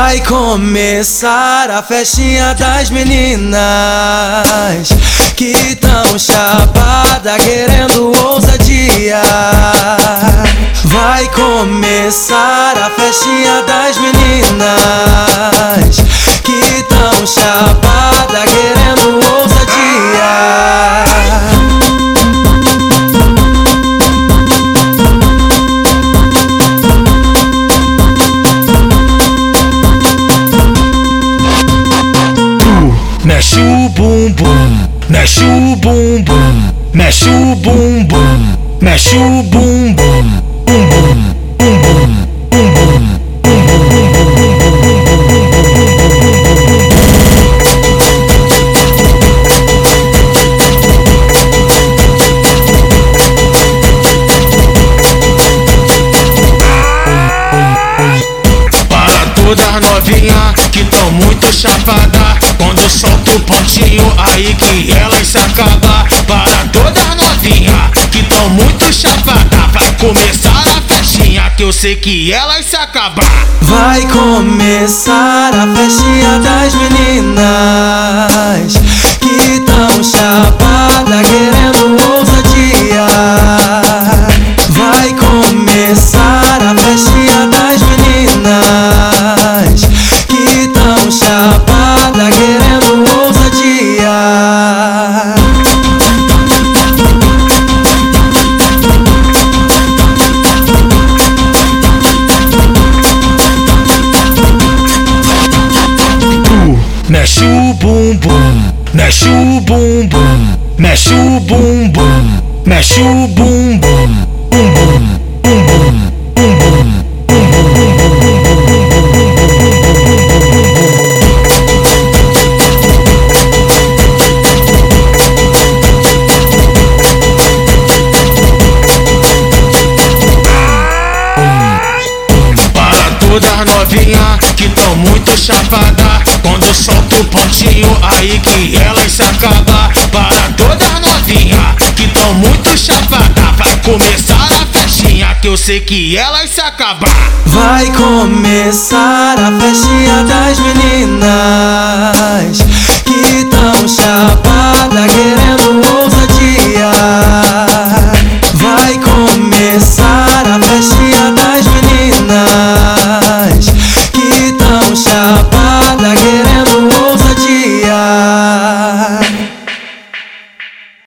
Vai começar a festinha das meninas que tão chapada querendo ousadia. Vai começar a festinha das meninas que tão chapada Mexe o bumbum, mexe o bumbum, mexe o bumbum, mexe o bumbum, que tão muito chapada. Quando solta o pontinho aí que elas se acaba. Para todas novinha que tão muito chapada. Vai começar a festinha que eu sei que elas se acabar Vai começar a festinha das meninas que tão chapada Mexe o bumbum, mexe o bumbum, mexe o bumbum, mexe o bumbum, bumbum, bumbum, bumbum. Para todas novinha que tão muito chapada Quando solta o pontinho aí que elas se acaba Para todas novinha que tão muito chapada Vai começar a festinha que eu sei que elas se acabar Vai começar a festinha das meninas